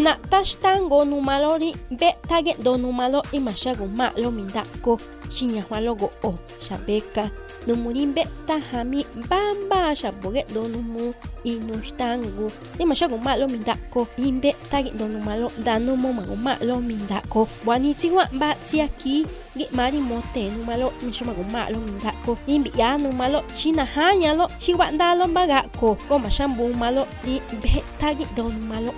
Na tashtango numalori be tage do numalo imashago malo mindako shinyahwalo go o shabeka. Numurimbe tahami bamba shaboge do numu inushtango imashago malo mindako imbe tage do numalo danumo mago malo mindako wanitiwa ba siaki gi mari mote numalo mishumago malo ngako imbi ya numalo china hanyalo chiwandalo bagako koma shambu malo di betagi do numalo